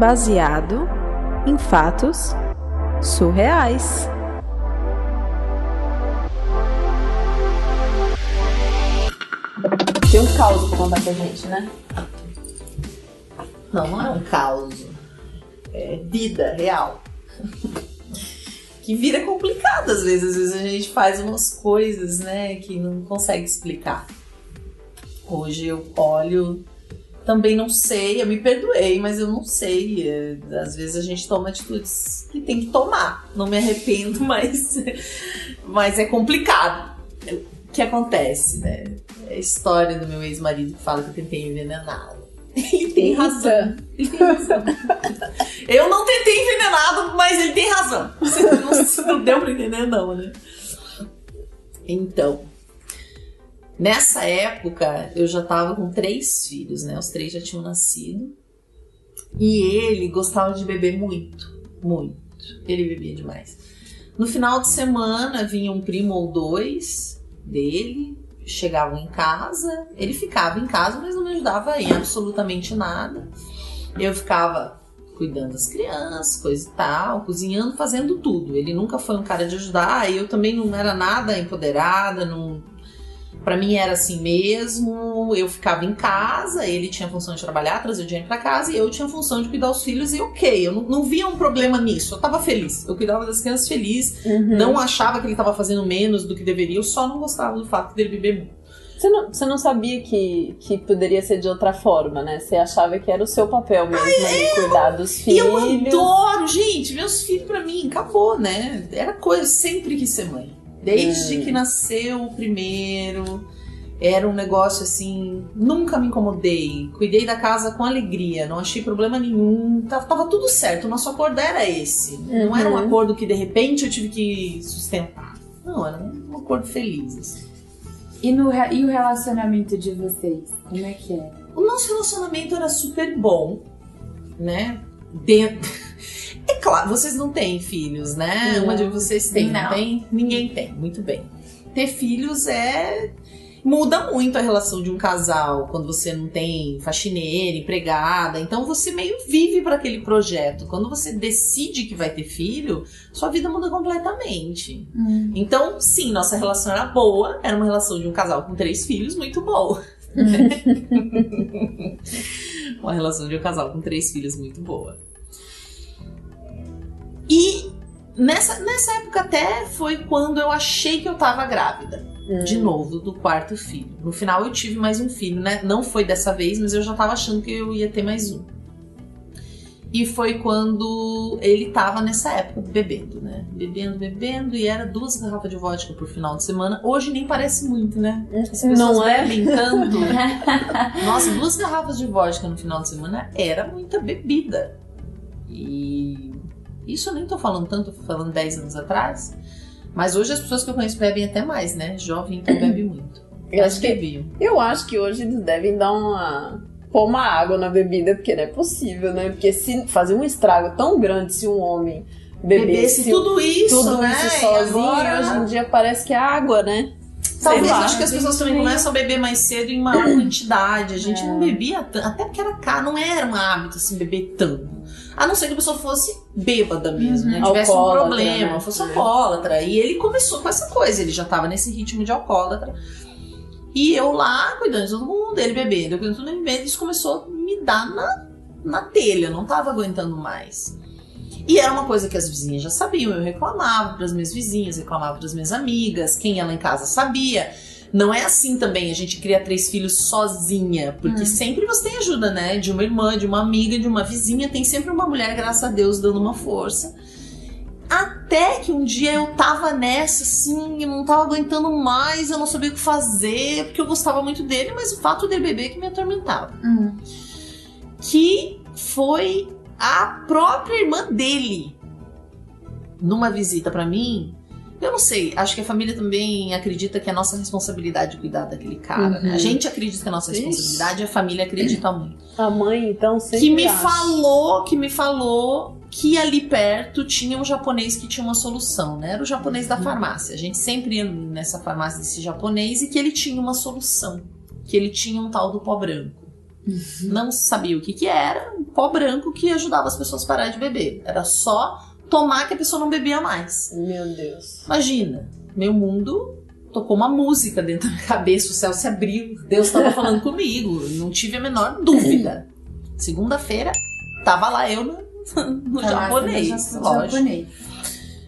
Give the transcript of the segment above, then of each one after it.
baseado em fatos surreais. Tem um caos pra contar pra gente, né? Não, não é um caos. É vida real. que vira complicado às vezes. Às vezes a gente faz umas coisas, né, que não consegue explicar. Hoje eu olho, também não sei, eu me perdoei, mas eu não sei. É, Às vezes a gente toma atitudes que tem que tomar. Não me arrependo, mas, mas é complicado. O que acontece, né? É a história do meu ex-marido que fala que eu tentei envenená-lo. Ele tem razão. Ele tem razão. Eu não tentei envenenado, mas ele tem razão. Não, não deu pra entender, não, né? Então, nessa época, eu já tava com três filhos, né? Os três já tinham nascido. E ele gostava de beber muito, muito. Ele bebia demais. No final de semana, vinha um primo ou dois dele, chegavam em casa. Ele ficava em casa, mas não me ajudava em absolutamente nada. Eu ficava cuidando das crianças, coisa e tal, cozinhando, fazendo tudo. Ele nunca foi um cara de ajudar, eu também não era nada empoderada, não Pra mim era assim mesmo, eu ficava em casa, ele tinha a função de trabalhar, trazer o dinheiro pra casa, e eu tinha a função de cuidar dos filhos, e ok, eu não, não via um problema nisso, eu tava feliz, eu cuidava das crianças feliz, Uhum. não achava que ele tava fazendo menos do que deveria, eu só não gostava do fato dele beber muito. Você não, você não sabia que, que poderia ser de outra forma, né? Você achava que era o seu papel mesmo ali, cuidar dos E filhos. eu adoro, gente, meus filhos pra mim, acabou, né? Era coisa, sempre quis ser mãe. Desde Hum. que nasceu o primeiro, era um negócio assim, nunca me incomodei. Cuidei da casa com alegria, não achei problema nenhum. Tava, tava tudo certo, o nosso acordo era esse. Não era um Uhum. acordo que de repente eu tive que sustentar. Não, era um acordo feliz. assim. E, no, e o relacionamento de vocês? Como é que é? O nosso relacionamento era super bom, né? Dentro. É claro, vocês não têm filhos, né? Não. Uma de vocês tem, não. Não. tem? Ninguém tem, muito bem. Ter filhos é. Muda muito a relação de um casal quando você não tem faxineira, empregada. Então você meio vive para aquele projeto. Quando você decide que vai ter filho, sua vida muda completamente. Então, sim, nossa relação era boa. Era uma relação de um casal com três filhos muito boa. uma relação de um casal com três filhos muito boa. Nessa, nessa época até foi quando eu achei que eu tava grávida. Hum. De novo, do quarto filho. No final eu tive mais um filho, né? Não foi dessa vez, mas eu já tava achando que eu ia ter mais um. E foi quando ele tava nessa época bebendo, né? Bebendo, bebendo, e era duas garrafas de vodka por final de semana. Hoje nem parece muito, né? As pessoas Não é? bebem tanto. Nossa, duas garrafas de vodka no final de semana era muita bebida. E isso eu nem tô falando tanto, falando 10 anos atrás. Mas hoje as pessoas que eu conheço bebem até mais, né? Jovem então bebe muito. Eu acho que bebiam. Eu acho que hoje eles devem dar uma. pôr uma água na bebida, porque não é possível, né? Porque se fazer um estrago tão grande se um homem bebesse, Bebesse tudo isso, tudo né? isso sozinho, agora- hoje em dia parece que é água, né? Talvez lá. acho que as pessoas também começam a beber mais cedo em maior quantidade. A gente não bebia tanto, até porque era caro, não era um hábito assim beber tanto. A não ser que a pessoa fosse bêbada mesmo, né? Tivesse um problema, né? fosse alcoólatra. E ele começou com essa coisa, ele já tava nesse ritmo de alcoólatra. E eu lá cuidando de todo mundo, ele bebendo, eu cuidando de todo mundo bebendo, isso começou a me dar na, na telha, eu não tava aguentando mais. E era uma coisa que as vizinhas já sabiam, eu reclamava para as minhas vizinhas, reclamava para as minhas amigas, quem ia lá em casa sabia. Não é assim também, a gente cria três filhos sozinha, porque sempre você tem ajuda, né? De uma irmã, de uma amiga, de uma vizinha, tem sempre uma mulher, graças a Deus, dando uma força. Até que um dia eu tava nessa, assim, eu não tava aguentando mais, eu não sabia o que fazer, porque eu gostava muito dele, mas o fato dele beber que me atormentava. Hum. Que foi a própria irmã dele numa visita pra mim. Eu não sei, acho que a família também acredita que é nossa responsabilidade cuidar daquele cara, né? Uhum. A gente acredita que é nossa Ixi. responsabilidade, a família acredita muito A mãe, então, sempre que me acha. falou, que me falou que ali perto tinha um japonês que tinha uma solução, né? Era o japonês da farmácia. A gente sempre ia nessa farmácia desse japonês e que ele tinha uma solução. Que ele tinha um tal do pó branco. Não sabia o que que era, um pó branco que ajudava as pessoas a parar de beber. Era só tomar que a pessoa não bebia mais. Meu Deus. Imagina, meu mundo tocou uma música dentro da minha cabeça, o céu se abriu, Deus estava falando comigo, não tive a menor dúvida. Segunda-feira, tava lá eu no, no japonês, lógico. japonês.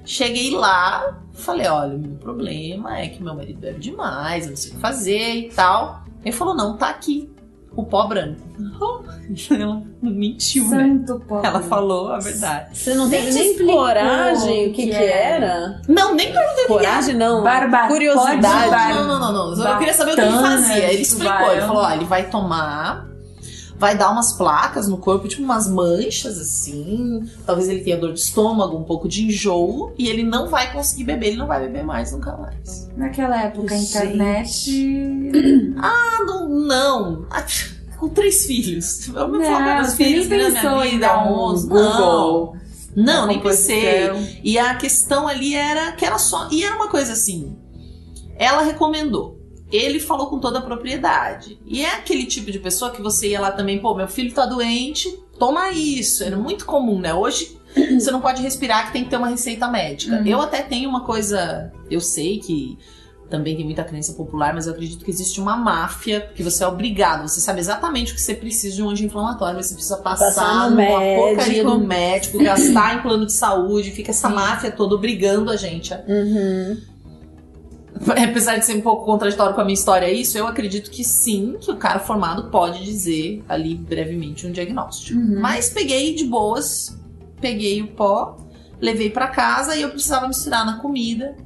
Cheguei lá, falei, olha, o meu problema é que meu marido bebe demais, eu não sei o que fazer e tal. Ele falou, não, tá aqui, o pó branco. Ela mentiu, né? Santo pobre. Ela falou a verdade. Você não Nem teve te nem coragem o que, que que era. Não, nem Coragem não. Barba- Curiosidade. Não, não, não, não. Eu queria saber o que ele fazia. Ele explicou. Ele falou: ó, ele vai tomar, vai dar umas placas no corpo, tipo umas manchas assim. Talvez ele tenha dor de estômago, um pouco de enjoo, e ele não vai conseguir beber, ele não vai beber mais nunca mais. Naquela época, a internet. Ah, não, não. Ah, Com três filhos. Eu me Não, falo meus você filhos, nem né, pensou minha vida, um. Não, Google. não, na nem pensei. E a questão ali era que era só. E era uma coisa assim. Ela recomendou. Ele falou com toda a propriedade. E é aquele tipo de pessoa que você ia lá também, pô, meu filho tá doente, toma isso. Era muito comum, né? Hoje você não pode respirar que tem que ter uma receita médica. Uhum. Eu até tenho uma coisa. Eu sei que também tem muita crença popular, mas eu acredito que existe uma máfia que você é obrigado. Você sabe exatamente o que você precisa de um anti-inflamatório, mas você precisa passar, Passar no numa médico. porcaria do médico, gastar em plano de saúde, fica essa Sim. máfia toda obrigando a gente. Uhum. Apesar de ser um pouco contraditório com a minha história isso, eu acredito que sim, que o cara formado pode dizer ali brevemente um diagnóstico. Uhum. Mas peguei de boas, peguei o pó, levei pra casa e eu precisava misturar na comida.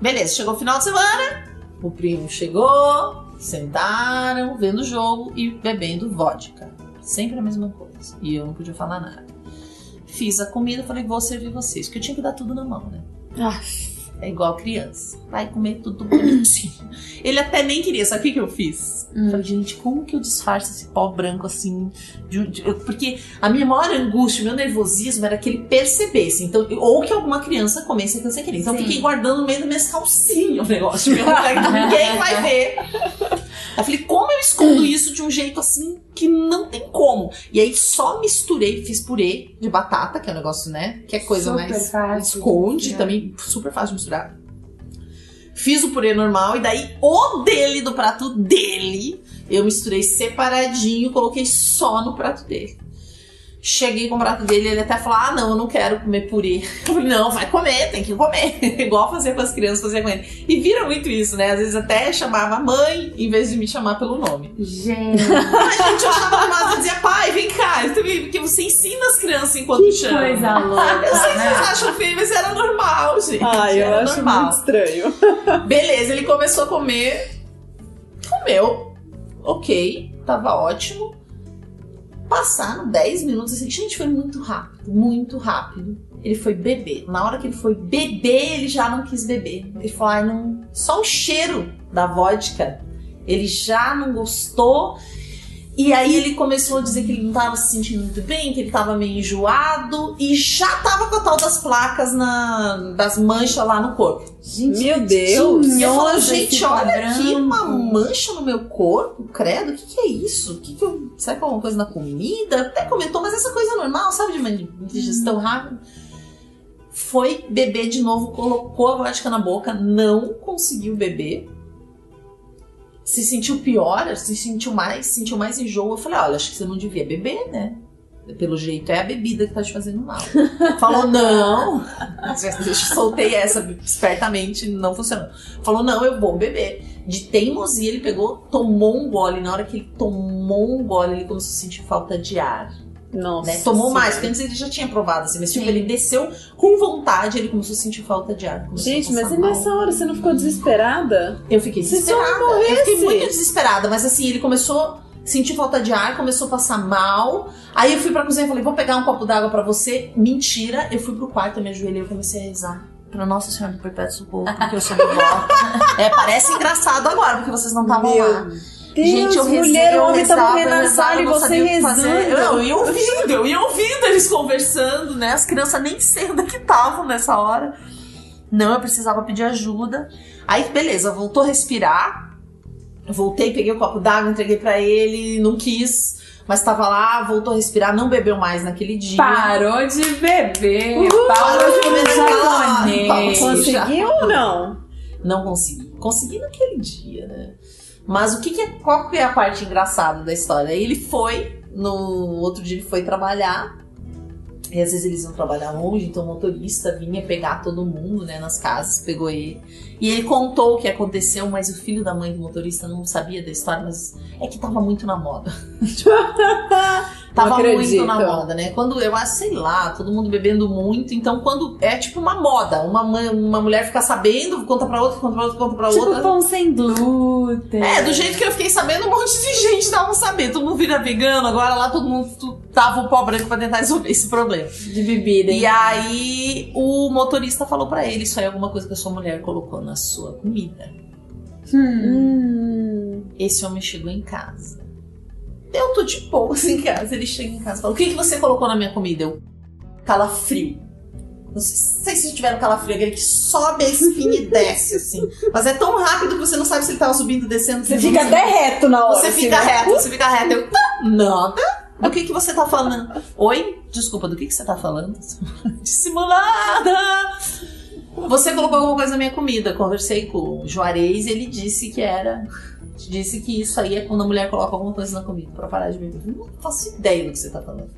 Beleza, chegou o final de semana, o primo chegou, sentaram, vendo o jogo e bebendo vodka. Sempre a mesma coisa. E eu não podia falar nada. Fiz a comida, falei, vou servir vocês, porque eu tinha que dar tudo na mão, né? Ah, É igual criança. Vai comer tudo bonitinho. Ele até nem queria. Sabe o que, que eu fiz? Hum. Falei, gente, como que eu disfarço esse pó branco assim? de- de- eu- porque a minha maior angústia, o meu nervosismo era que ele percebesse. Então, ou que alguma criança comesse aquilo sem querer. Então, eu Sim. fiquei guardando no meio das minhas calcinhas o negócio. Meu, ninguém vai ver. Eu falei, como eu escondo isso de um jeito assim que não tem como? E aí só misturei, fiz purê de batata, que é um negócio, né? Que é coisa Super mais. fácil de Esconde, misturar. também super fácil de misturar. Fiz o purê normal e daí o dele do prato dele eu misturei separadinho, coloquei só no prato dele. Cheguei com o prato dele, ele até falou: Ah, não, eu não quero comer purê. Eu falei: Não, vai comer, tem que comer. Igual fazia com as crianças, fazia com ele. E vira muito isso, né? Às vezes até chamava mãe em vez de me chamar pelo nome. Gente, Ai, gente, eu chamava mais e dizia: Pai, vem cá. Porque você ensina as crianças enquanto que chama. coisa louca, Eu sei que vocês acham feio, mas era normal, gente. Ai, eu era acho normal. muito estranho. Beleza, ele começou a comer. Comeu. Ok, tava ótimo. Passaram 10 minutos assim. Gente, foi muito rápido, muito rápido. Ele foi beber. Na hora que ele foi beber, ele já não quis beber. Ele falou: não. Só o cheiro da vodka. Ele já não gostou. E aí ele começou a dizer que ele não tava se sentindo muito bem, que ele tava meio enjoado e já tava com a tal das placas na, das manchas lá no corpo. Gente, Meu Deus. E eu falo, gente, olha aqui uma mancha no meu corpo, credo, o que, que é isso? O que que eu, será que é alguma coisa na comida? Até comentou, mas essa coisa é normal, sabe, de uma digestão rápida. Foi beber de novo, colocou a vodka na boca, não conseguiu beber. Se sentiu pior, se sentiu mais, sentiu mais enjoo. Eu falei, olha, acho que você não devia beber, né? Pelo jeito, é a bebida que tá te fazendo mal. Falou, não. Eu soltei essa espertamente, não funcionou. Falou, não, eu vou beber. De teimosia, ele pegou, tomou um gole. Na hora que ele tomou um gole, ele começou a sentir falta de ar. Nossa. Né? Tomou Senhora. mais, porque antes ele já tinha provado assim, mas tipo, Sim. ele desceu com vontade, ele começou a sentir falta de ar. Gente, mas e nessa hora você não ficou desesperada? Eu fiquei Se só desesperada. morresse. Eu fiquei muito desesperada, mas assim, ele começou a sentir falta de ar, começou a passar mal. Aí eu fui pra cozinha e falei, vou pegar um copo d'água pra você. Mentira, eu fui pro quarto, eu me ajoelhei e comecei a rezar. Pra Nossa Senhora do Perpétuo Socorro, porque eu sou devota. é, parece engraçado agora, porque vocês não estavam lá. Deus, Gente, eu rezei, mulher, eu o homem tá rezava, morrendo na rezava, sala e não você rezando. Eu, eu ia ouvindo, eu ia ouvindo eles conversando, né? As crianças nem sei onde é que estavam nessa hora. Não, eu precisava pedir ajuda. Aí, beleza, voltou a respirar. Voltei, peguei o copo d'água, entreguei pra ele, não quis. Mas tava lá, voltou a respirar, não bebeu mais naquele dia. Parou de beber. Uhul, parou de beber naquela- japonês. Conseguiu ou não? Não consegui. Consegui naquele dia, né? Mas o que, que é. Qual que é a parte engraçada da história? Ele foi, no outro dia ele foi trabalhar. E às vezes eles iam trabalhar longe, então o motorista vinha pegar todo mundo, né, nas casas, pegou ele. E ele contou o que aconteceu, mas o filho da mãe do motorista não sabia da história, mas é que tava muito na moda. Tava muito na moda, né? Quando eu acho, sei lá, todo mundo bebendo muito, então quando é tipo uma moda, uma, uma mulher fica sabendo, conta pra outra, conta pra outra, conta pra Tipo outra. pão sem glúten. É, do jeito que eu fiquei sabendo, um monte de gente tava sabendo. Todo mundo vira vegano, agora lá todo mundo tava o pó branco pra tentar resolver esse problema. De bebida. E aí o motorista falou pra ele: Isso aí é alguma coisa que a sua mulher colocou na sua comida. Hum. Esse homem chegou em casa. Eu tô de boas em casa. Ele chega em casa e fala: O que, que você colocou na minha comida? Eu, calafrio. Não sei, se tiver calafrio, aquele que sobe a espinha e desce, assim. Mas é tão rápido que você não sabe se ele tava subindo descendo. Você fica até reto na hora. Você assim, fica né? reto, você fica reto. Eu, tá, nada. Do que que você tá falando? Oi? Desculpa, do que que você tá falando? Dissimulada! Você colocou alguma coisa na minha comida. Conversei com o Juarez e ele disse que era... Disse que isso aí é quando a mulher coloca alguma coisa na comida pra parar de beber. Eu não faço ideia do que você tá falando.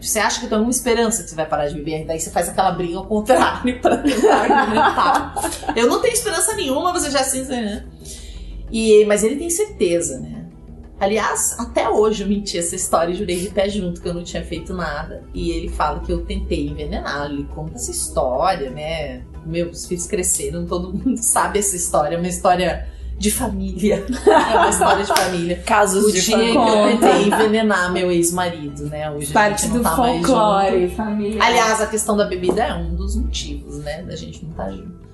Você acha que tem alguma esperança que você vai parar de beber? Daí você faz aquela briga ao contrário pra tentar argumentar. Eu não tenho esperança nenhuma, você já assim, né? E, mas ele tem certeza, né? Aliás, até hoje eu menti essa história e jurei de pé junto que eu não tinha feito nada. E ele fala que eu tentei envenená-lo. Ele conta essa história, né? Meus filhos cresceram, todo mundo sabe essa história. É uma história de família. É uma história de família. Casos O de dia que eu tentei envenenar meu ex-marido, né? Hoje Parte do tá folclore, família. Aliás, a questão da bebida é um dos motivos, né? Da gente não estar junto.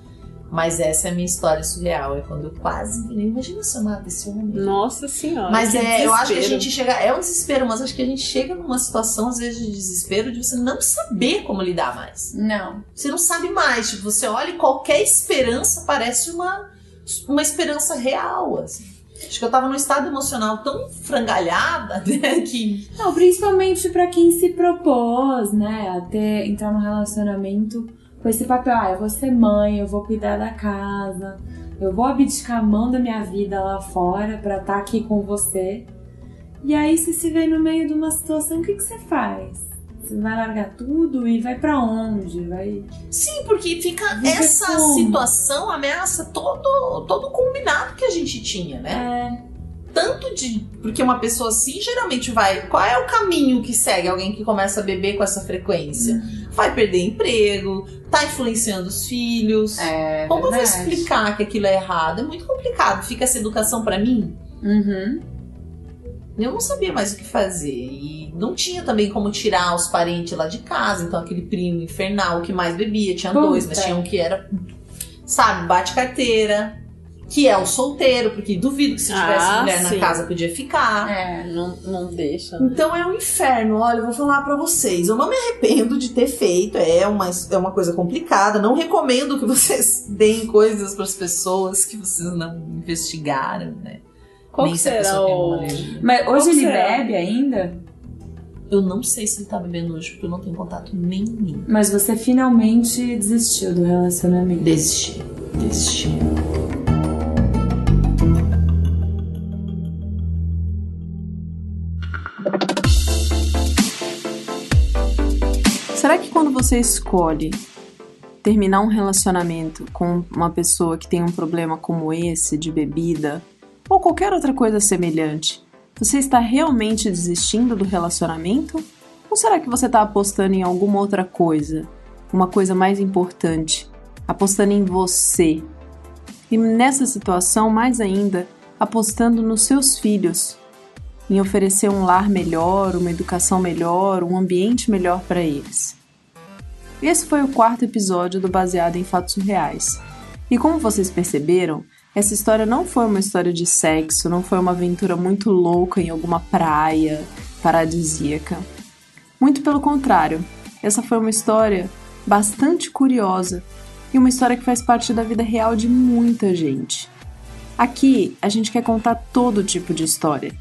Mas essa é a minha história surreal. É quando eu quase envenenei. Imagina se eu mato esse homem. Nossa senhora. Mas que é, eu acho que a desespero. gente chega. É um desespero, mas acho que a gente chega numa situação, às vezes, de desespero de você não saber como lidar mais. Não. Você não sabe mais. Tipo, você olha e qualquer esperança parece uma, uma esperança real. Assim. Acho que eu tava num estado emocional tão frangalhada, né? Que. Não, principalmente pra quem se propôs, né, a ter, entrar num relacionamento com esse papel. Ah, eu vou ser mãe, eu vou cuidar da casa, eu vou abdicar a mão da minha vida lá fora pra estar aqui com você. E aí você se vê no meio de uma situação, o que, que você faz? Você vai largar tudo e vai pra onde? Vai. Sim, porque fica. Viver essa como? situação ameaça todo, todo o combinado que a gente tinha, né? É, tanto de. Porque uma pessoa assim geralmente vai. Qual é o caminho que segue alguém que começa a beber com essa frequência? Vai perder emprego, tá influenciando os filhos. é Como eu vou verdade. explicar que aquilo é errado? É muito complicado. Fica essa educação pra mim. Uhum. Eu não sabia mais o que fazer. E não tinha também como tirar os parentes lá de casa. Então, aquele primo infernal que mais bebia, tinha Puta. dois, mas tinha um que era, sabe, bate carteira. Que é o solteiro, porque duvido que se tivesse Ah, mulher sim. na casa podia ficar. É. Não, não deixa. né? Então é um inferno. Olha, eu vou falar pra vocês. Eu não me arrependo de ter feito. É uma, é uma coisa complicada. Não recomendo que vocês deem coisas pras pessoas que vocês não investigaram, né? Qual Nem será o... Mas hoje ele será? bebe ainda? Eu não sei se ele tá bebendo hoje, porque eu não tenho contato nenhum. Mas você finalmente desistiu do relacionamento. Desisti. Desisti. Será que quando você escolhe terminar um relacionamento com uma pessoa que tem um problema como esse de bebida ou qualquer outra coisa semelhante, você está realmente desistindo do relacionamento? Ou será que você está apostando em alguma outra coisa, uma coisa mais importante, apostando em você? E nessa situação, mais ainda, apostando nos seus filhos, em oferecer um lar melhor, uma educação melhor, um ambiente melhor para eles. Esse foi o quarto episódio do Baseado em Fatos Reais. E como vocês perceberam, essa história não foi uma história de sexo, não foi uma aventura muito louca em alguma praia paradisíaca. Muito pelo contrário, essa foi uma história bastante curiosa e uma história que faz parte da vida real de muita gente. Aqui a gente quer contar todo tipo de história,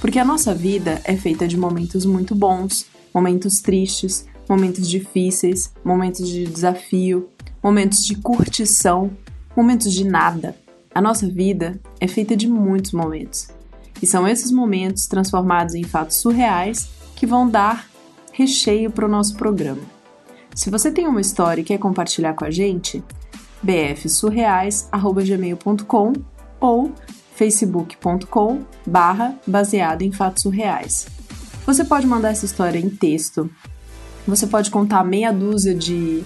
porque a nossa vida é feita de momentos muito bons, momentos tristes, momentos difíceis, momentos de desafio, momentos de curtição, momentos de nada. A nossa vida é feita de muitos momentos. E são esses momentos transformados em fatos surreais que vão dar recheio para o nosso programa. Se você tem uma história e quer compartilhar com a gente, bfsurreais@gmail.com ou facebook.com barra baseado em fatos surreais. Você pode mandar essa história em texto, você pode contar meia dúzia de,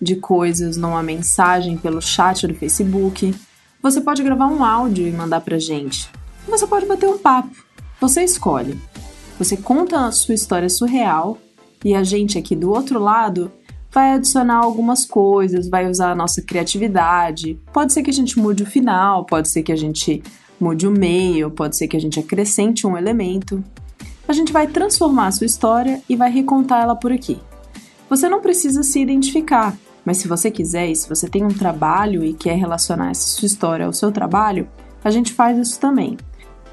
de coisas numa mensagem pelo chat do Facebook, você pode gravar um áudio e mandar pra gente. Você pode bater um papo, você escolhe. Você conta a sua história surreal e a gente aqui do outro lado vai adicionar algumas coisas, vai usar a nossa criatividade. Pode ser que a gente mude o final, pode ser que a gente mude o meio, pode ser que a gente acrescente um elemento. A gente vai transformar a sua história e vai recontar ela por aqui. Você não precisa se identificar, mas se você quiser e se você tem um trabalho e quer relacionar essa sua história ao seu trabalho, a gente faz isso também.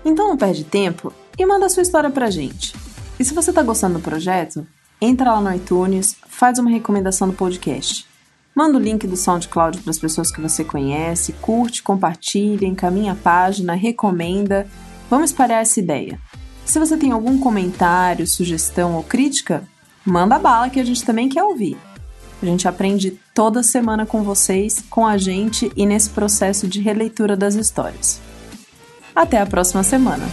Então não perde tempo e manda a sua história pra gente. E se você tá gostando do projeto, entra lá no iTunes, faz uma recomendação do podcast. Manda o link do SoundCloud para as pessoas que você conhece, curte, compartilha, encaminha a página, recomenda. Vamos espalhar essa ideia. Se você tem algum comentário, sugestão ou crítica, manda bala que a gente também quer ouvir. A gente aprende toda semana com vocês, com a gente e nesse processo de releitura das histórias. Até a próxima semana!